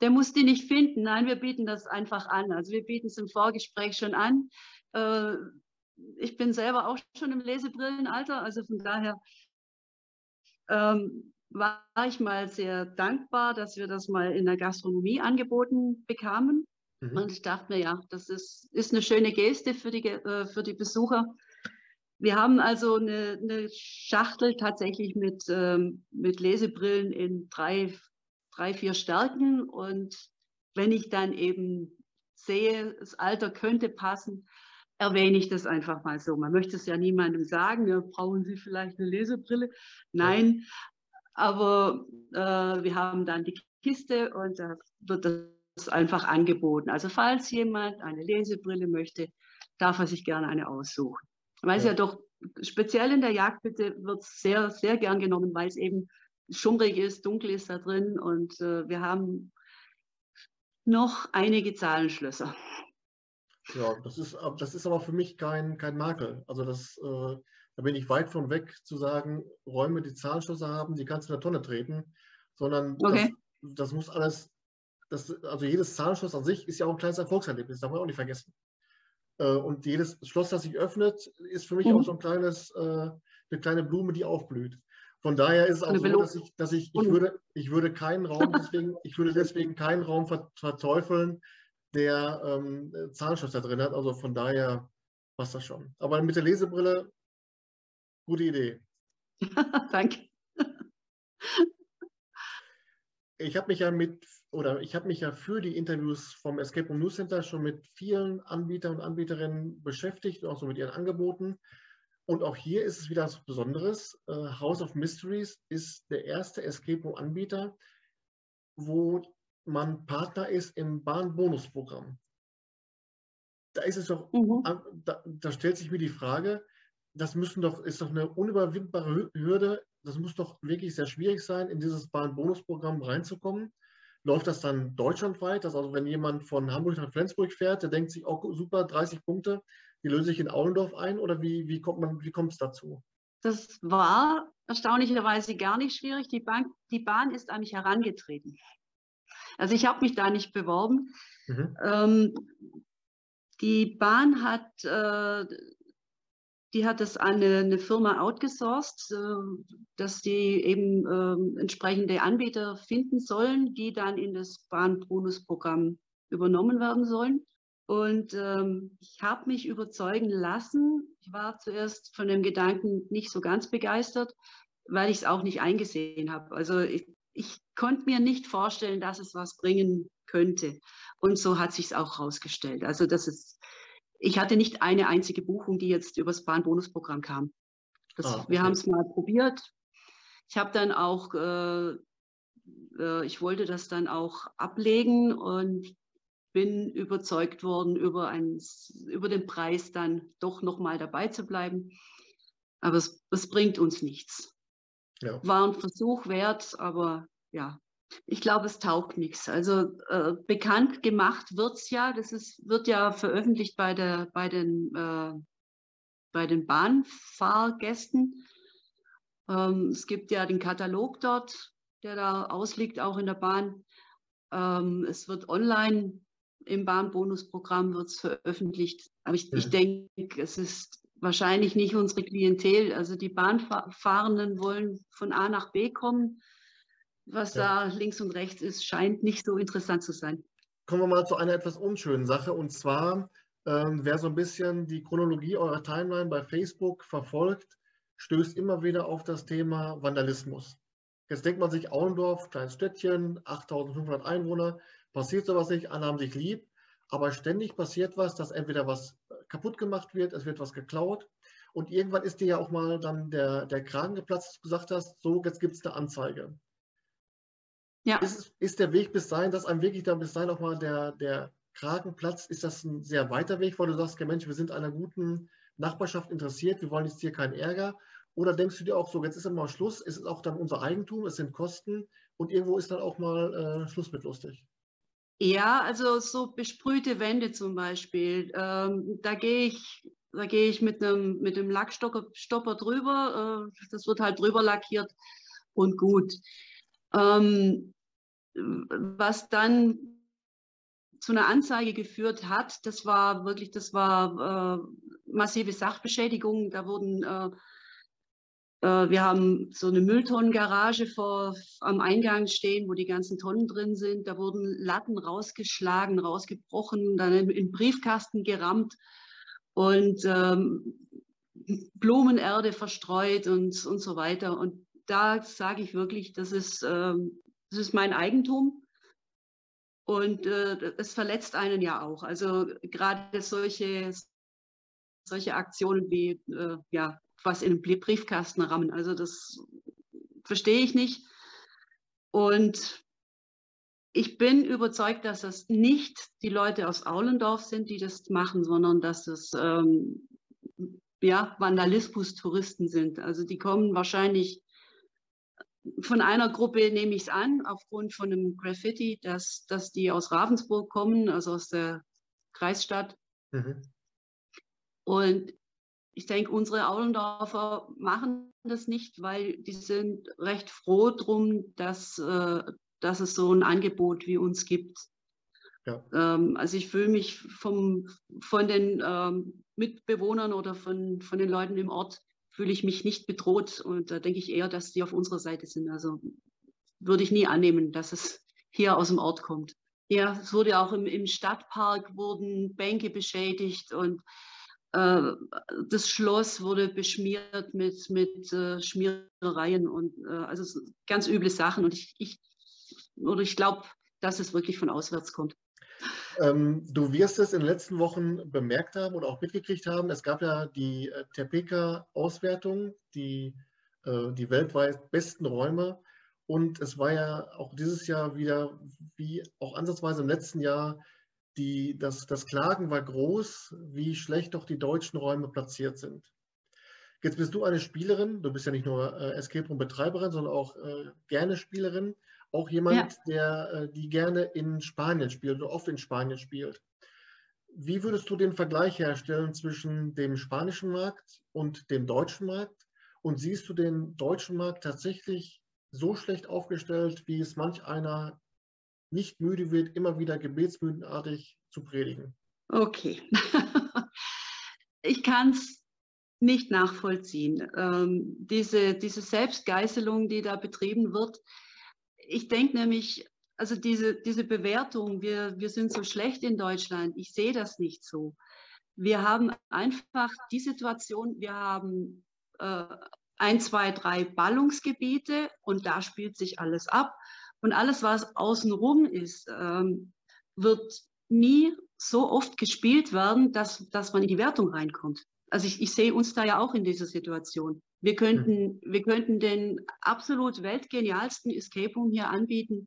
Der muss die nicht finden. Nein, wir bieten das einfach an. Also wir bieten es im Vorgespräch schon an. Äh, ich bin selber auch schon im Lesebrillenalter, also von daher ähm, war ich mal sehr dankbar, dass wir das mal in der Gastronomie angeboten bekamen. Mhm. Und ich dachte mir, ja, das ist, ist eine schöne Geste für die, äh, für die Besucher. Wir haben also eine, eine Schachtel tatsächlich mit, ähm, mit Lesebrillen in drei, drei, vier Stärken. Und wenn ich dann eben sehe, das Alter könnte passen, erwähne ich das einfach mal so. Man möchte es ja niemandem sagen, ja, brauchen Sie vielleicht eine Lesebrille? Nein, aber äh, wir haben dann die Kiste und da wird das einfach angeboten. Also falls jemand eine Lesebrille möchte, darf er sich gerne eine aussuchen. Weil es ja. ja doch speziell in der Jagdbitte wird es sehr, sehr gern genommen, weil es eben schummrig ist, dunkel ist da drin und äh, wir haben noch einige Zahlenschlösser. Ja, das ist, das ist aber für mich kein, kein Makel. Also das, äh, da bin ich weit von weg zu sagen, Räume, die Zahlenschlösser haben, die kannst du in der Tonne treten, sondern okay. das, das, muss alles, das, also jedes Zahlenschloss an sich ist ja auch ein kleines Erfolgserlebnis, darf man auch nicht vergessen. Äh, und jedes Schloss, das sich öffnet, ist für mich mhm. auch so ein kleines, äh, eine kleine Blume, die aufblüht. Von daher ist es auch so, dass ich, dass ich, ich würde, ich würde keinen Raum deswegen, ich würde deswegen keinen Raum verteufeln, der ähm, Zahnschloss drin hat. Also von daher passt das schon. Aber mit der Lesebrille Gute Idee. Danke. Ich habe mich ja mit oder ich habe mich ja für die Interviews vom Escape Room News Center schon mit vielen Anbietern und Anbieterinnen beschäftigt, auch so mit ihren Angeboten. Und auch hier ist es wieder was Besonderes. Uh, House of Mysteries ist der erste Escape Room Anbieter, wo man Partner ist im Bahnbonusprogramm. Da ist es doch, mhm. da, da, stellt sich mir die Frage, das müssen doch, ist doch eine unüberwindbare Hürde. Das muss doch wirklich sehr schwierig sein, in dieses Bahnbonusprogramm reinzukommen. Läuft das dann deutschlandweit? Dass also wenn jemand von Hamburg nach Flensburg fährt, der denkt sich, oh super, 30 Punkte, die löse ich in Aulendorf ein oder wie, wie kommt man, wie kommt es dazu? Das war erstaunlicherweise gar nicht schwierig. Die, Bank, die Bahn ist an mich herangetreten. Also ich habe mich da nicht beworben. Mhm. Ähm, die Bahn hat, äh, die hat das an eine, eine Firma outgesourced, äh, dass die eben äh, entsprechende Anbieter finden sollen, die dann in das Bahnbonusprogramm übernommen werden sollen. Und ähm, ich habe mich überzeugen lassen. Ich war zuerst von dem Gedanken nicht so ganz begeistert, weil ich es auch nicht eingesehen habe. Also ich, ich konnte mir nicht vorstellen, dass es was bringen könnte. Und so hat sich es auch herausgestellt. Also das ist, ich hatte nicht eine einzige Buchung, die jetzt übers Bahnbonusprogramm kam. Das, ah, okay. Wir haben es mal probiert. Ich habe dann auch, äh, äh, ich wollte das dann auch ablegen und bin überzeugt worden, über, ein, über den Preis dann doch nochmal dabei zu bleiben. Aber es, es bringt uns nichts. Ja. War ein Versuch wert, aber ja, ich glaube, es taugt nichts. Also äh, bekannt gemacht wird es ja, das ist, wird ja veröffentlicht bei, der, bei, den, äh, bei den Bahnfahrgästen. Ähm, es gibt ja den Katalog dort, der da ausliegt, auch in der Bahn. Ähm, es wird online im Bahnbonusprogramm wird es veröffentlicht. Aber ich, ja. ich denke, es ist wahrscheinlich nicht unsere Klientel. Also die Bahnfahrenden wollen von A nach B kommen. Was ja. da links und rechts ist, scheint nicht so interessant zu sein. Kommen wir mal zu einer etwas unschönen Sache. Und zwar, ähm, wer so ein bisschen die Chronologie eurer Timeline bei Facebook verfolgt, stößt immer wieder auf das Thema Vandalismus. Jetzt denkt man sich, Auendorf, kleines Städtchen, 8500 Einwohner, passiert sowas nicht, alle haben sich lieb, aber ständig passiert was, dass entweder was kaputt gemacht wird, es wird was geklaut und irgendwann ist dir ja auch mal dann der, der Kragen geplatzt, dass du gesagt hast, so, jetzt gibt es eine Anzeige. Ja. Ist, ist der Weg bis dahin, dass einem wirklich dann bis dahin auch mal der, der Kragen platzt, ist das ein sehr weiter Weg, weil du sagst, Mensch, wir sind einer guten Nachbarschaft interessiert, wir wollen jetzt hier keinen Ärger. Oder denkst du dir auch so, jetzt ist immer Schluss, es ist auch dann unser Eigentum, es sind Kosten und irgendwo ist dann auch mal äh, Schluss mit lustig? Ja, also so besprühte Wände zum Beispiel. Ähm, da gehe ich, da gehe ich mit einem mit dem Lackstopper drüber. Äh, das wird halt drüber lackiert und gut. Ähm, was dann zu einer Anzeige geführt hat, das war wirklich, das war äh, massive Sachbeschädigung. Da wurden äh, äh, wir haben so eine Mülltonnengarage vor, am Eingang stehen, wo die ganzen Tonnen drin sind. Da wurden Latten rausgeschlagen, rausgebrochen, dann in den Briefkasten gerammt und ähm, Blumenerde verstreut und, und so weiter. Und da sage ich wirklich, das ist, ähm, das ist mein Eigentum. Und äh, es verletzt einen ja auch. Also gerade solche, solche Aktionen wie äh, ja, was in den Briefkasten rammen. Also das verstehe ich nicht. Und ich bin überzeugt, dass das nicht die Leute aus Aulendorf sind, die das machen, sondern dass es ähm, ja, Vandalismus-Touristen sind. Also die kommen wahrscheinlich von einer Gruppe, nehme ich es an, aufgrund von einem Graffiti, dass, dass die aus Ravensburg kommen, also aus der Kreisstadt. Mhm. Und ich denke, unsere Aulendorfer machen das nicht, weil die sind recht froh drum, dass, äh, dass es so ein Angebot wie uns gibt. Ja. Ähm, also ich fühle mich vom, von den ähm, Mitbewohnern oder von, von den Leuten im Ort, fühle ich mich nicht bedroht und da denke ich eher, dass die auf unserer Seite sind. Also würde ich nie annehmen, dass es hier aus dem Ort kommt. Ja, es wurde auch im, im Stadtpark wurden Bänke beschädigt und äh, das Schloss wurde beschmiert mit, mit äh, Schmierereien und äh, also ganz üble Sachen. Und ich, ich ich glaube, dass es wirklich von auswärts kommt. Ähm, du wirst es in den letzten Wochen bemerkt haben oder auch mitgekriegt haben. Es gab ja die äh, Tepeka-Auswertung, die, äh, die weltweit besten Räume. Und es war ja auch dieses Jahr wieder, wie auch ansatzweise im letzten Jahr, die, das, das Klagen war groß, wie schlecht doch die deutschen Räume platziert sind. Jetzt bist du eine Spielerin, du bist ja nicht nur äh, Escape Room Betreiberin, sondern auch äh, gerne Spielerin, auch jemand, ja. der äh, die gerne in Spanien spielt oder oft in Spanien spielt. Wie würdest du den Vergleich herstellen zwischen dem spanischen Markt und dem deutschen Markt? Und siehst du den deutschen Markt tatsächlich so schlecht aufgestellt, wie es manch einer nicht müde wird, immer wieder gebetsmüdenartig zu predigen? Okay. ich kann es nicht nachvollziehen. Ähm, diese, diese Selbstgeißelung, die da betrieben wird, ich denke nämlich, also diese, diese Bewertung, wir, wir sind so schlecht in Deutschland, ich sehe das nicht so. Wir haben einfach die Situation, wir haben äh, ein, zwei, drei Ballungsgebiete und da spielt sich alles ab. Und alles, was außenrum ist, ähm, wird nie so oft gespielt werden, dass, dass man in die Wertung reinkommt. Also ich, ich sehe uns da ja auch in dieser Situation. Wir könnten, wir könnten den absolut weltgenialsten Escape Room hier anbieten.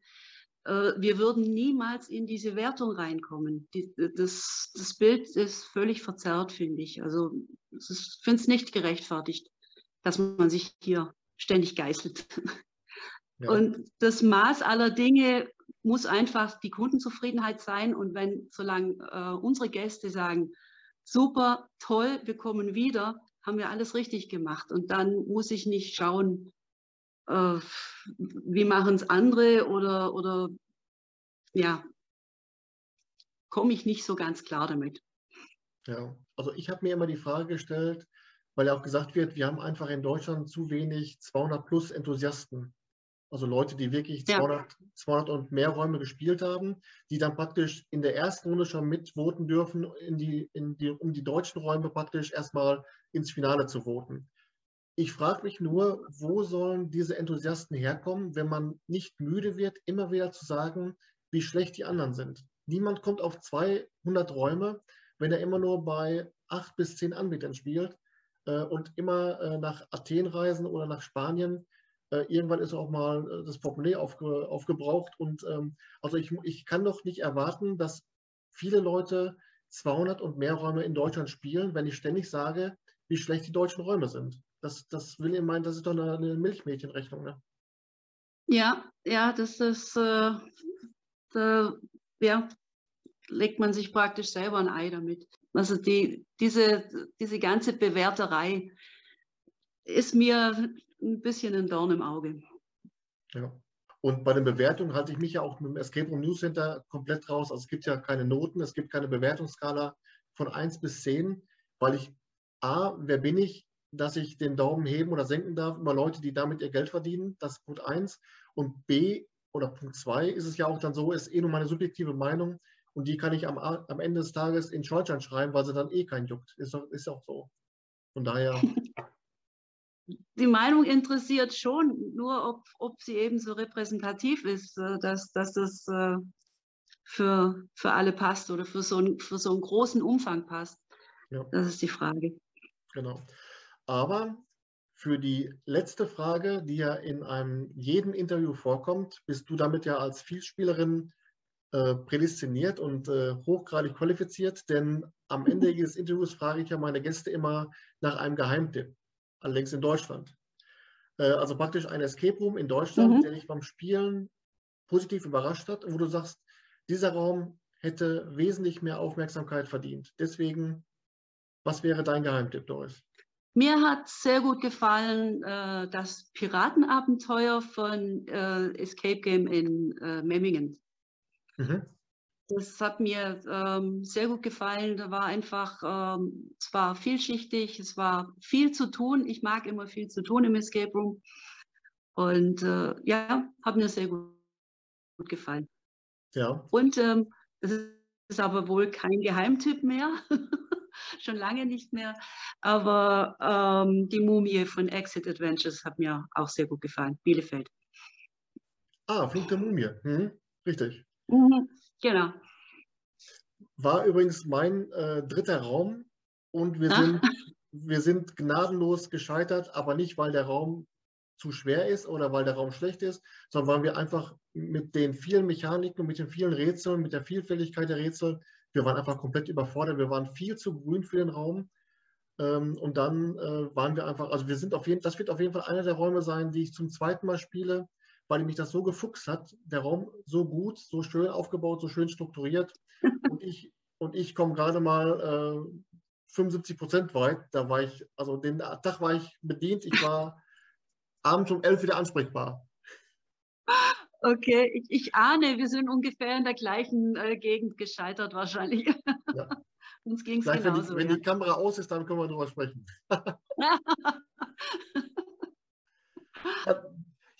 Äh, wir würden niemals in diese Wertung reinkommen. Die, das, das Bild ist völlig verzerrt, finde ich. Also ich finde es nicht gerechtfertigt, dass man sich hier ständig geißelt. Ja. Und das Maß aller Dinge muss einfach die Kundenzufriedenheit sein. Und wenn, solange äh, unsere Gäste sagen, super, toll, wir kommen wieder, haben wir alles richtig gemacht. Und dann muss ich nicht schauen, äh, wie machen es andere oder, oder ja, komme ich nicht so ganz klar damit. Ja, also ich habe mir immer die Frage gestellt, weil ja auch gesagt wird, wir haben einfach in Deutschland zu wenig 200 plus Enthusiasten. Also Leute, die wirklich 200, ja. 200 und mehr Räume gespielt haben, die dann praktisch in der ersten Runde schon mitvoten dürfen, in die, in die, um die deutschen Räume praktisch erstmal ins Finale zu voten. Ich frage mich nur, wo sollen diese Enthusiasten herkommen, wenn man nicht müde wird, immer wieder zu sagen, wie schlecht die anderen sind. Niemand kommt auf 200 Räume, wenn er immer nur bei 8 bis 10 Anbietern spielt äh, und immer äh, nach Athen reisen oder nach Spanien irgendwann ist auch mal äh, das Portemonnaie aufge, aufgebraucht. Und ähm, also ich, ich kann doch nicht erwarten, dass viele Leute 200 und mehr Räume in Deutschland spielen, wenn ich ständig sage, wie schlecht die deutschen Räume sind. Das, das will ich meinen, das ist doch eine, eine Milchmädchenrechnung. Ne? Ja, ja, das ist, äh, da, ja, legt man sich praktisch selber ein Ei damit. Also die, diese, diese ganze Bewerterei ist mir ein bisschen ein Dorn im Auge. Ja. Und bei den Bewertungen halte ich mich ja auch mit dem Escape Room News Center komplett raus. Also es gibt ja keine Noten, es gibt keine Bewertungsskala von 1 bis 10, weil ich A, wer bin ich, dass ich den Daumen heben oder senken darf über Leute, die damit ihr Geld verdienen. Das ist Punkt 1. Und B oder Punkt 2 ist es ja auch dann so, ist eh nur meine subjektive Meinung und die kann ich am, am Ende des Tages in Schornstein schreiben, weil sie dann eh keinen juckt. Ist, doch, ist auch so. Von daher die Meinung interessiert schon, nur ob, ob sie eben so repräsentativ ist, äh, dass, dass das äh, für, für alle passt oder für so, ein, für so einen großen Umfang passt. Ja. Das ist die Frage. Genau. Aber für die letzte Frage, die ja in einem jedem Interview vorkommt, bist du damit ja als Vielspielerin äh, prädestiniert und äh, hochgradig qualifiziert, denn am Ende jedes Interviews frage ich ja meine Gäste immer nach einem Geheimtipp allerdings in Deutschland. Äh, also praktisch ein Escape Room in Deutschland, mhm. der dich beim Spielen positiv überrascht hat, wo du sagst, dieser Raum hätte wesentlich mehr Aufmerksamkeit verdient. Deswegen, was wäre dein Geheimtipp, Doris? Mir hat sehr gut gefallen äh, das Piratenabenteuer von äh, Escape Game in äh, Memmingen. Mhm. Das hat mir ähm, sehr gut gefallen. Da war einfach, ähm, es war vielschichtig, es war viel zu tun. Ich mag immer viel zu tun im Escape Room. Und äh, ja, hat mir sehr gut, gut gefallen. Ja. Und ähm, es ist aber wohl kein Geheimtipp mehr. Schon lange nicht mehr. Aber ähm, die Mumie von Exit Adventures hat mir auch sehr gut gefallen. Bielefeld. Ah, Flug der Mumie. Hm, richtig. Mhm. Genau. War übrigens mein äh, dritter Raum und wir sind, wir sind gnadenlos gescheitert, aber nicht, weil der Raum zu schwer ist oder weil der Raum schlecht ist, sondern weil wir einfach mit den vielen Mechaniken mit den vielen Rätseln, mit der Vielfältigkeit der Rätsel, wir waren einfach komplett überfordert. Wir waren viel zu grün für den Raum. Ähm, und dann äh, waren wir einfach, also wir sind auf jeden das wird auf jeden Fall einer der Räume sein, die ich zum zweiten Mal spiele, weil mich das so gefuchst hat. Der Raum so gut, so schön aufgebaut, so schön strukturiert. Und ich, und ich komme gerade mal äh, 75 Prozent weit. Da war ich, also den Tag war ich bedient. Ich war abends um elf wieder ansprechbar. Okay, ich, ich, ahne, wir sind ungefähr in der gleichen äh, Gegend gescheitert wahrscheinlich. Ja. Uns ging es genauso. Wenn, die, wenn ja. die Kamera aus ist, dann können wir darüber sprechen.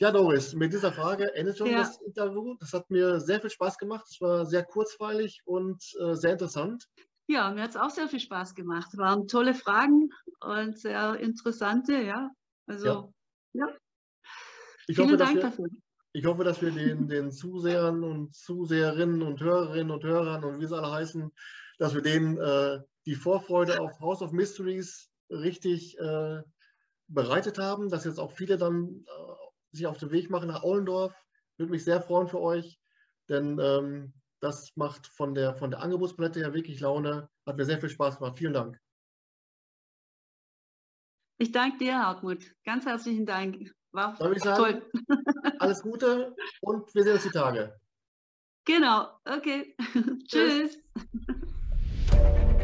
Ja, Doris, mit dieser Frage endet schon ja. das Interview. Das hat mir sehr viel Spaß gemacht. Es war sehr kurzweilig und äh, sehr interessant. Ja, mir hat es auch sehr viel Spaß gemacht. Es waren tolle Fragen und sehr interessante, ja. Also, ja. ja. Ich Vielen hoffe, Dank wir, dafür. Ich hoffe, dass wir den, den Zusehern und Zuseherinnen und Hörerinnen und Hörern und wie sie alle heißen, dass wir denen äh, die Vorfreude auf House of Mysteries richtig äh, bereitet haben, dass jetzt auch viele dann äh, sich auf den Weg machen nach Ollendorf. Würde mich sehr freuen für euch, denn ähm, das macht von der, von der Angebotspalette her wirklich Laune. Hat mir sehr viel Spaß gemacht. Vielen Dank. Ich danke dir, Hartmut. Ganz herzlichen Dank. War Darf ich sagen, toll. Alles Gute und wir sehen uns die Tage. Genau, okay. Tschüss. Tschüss.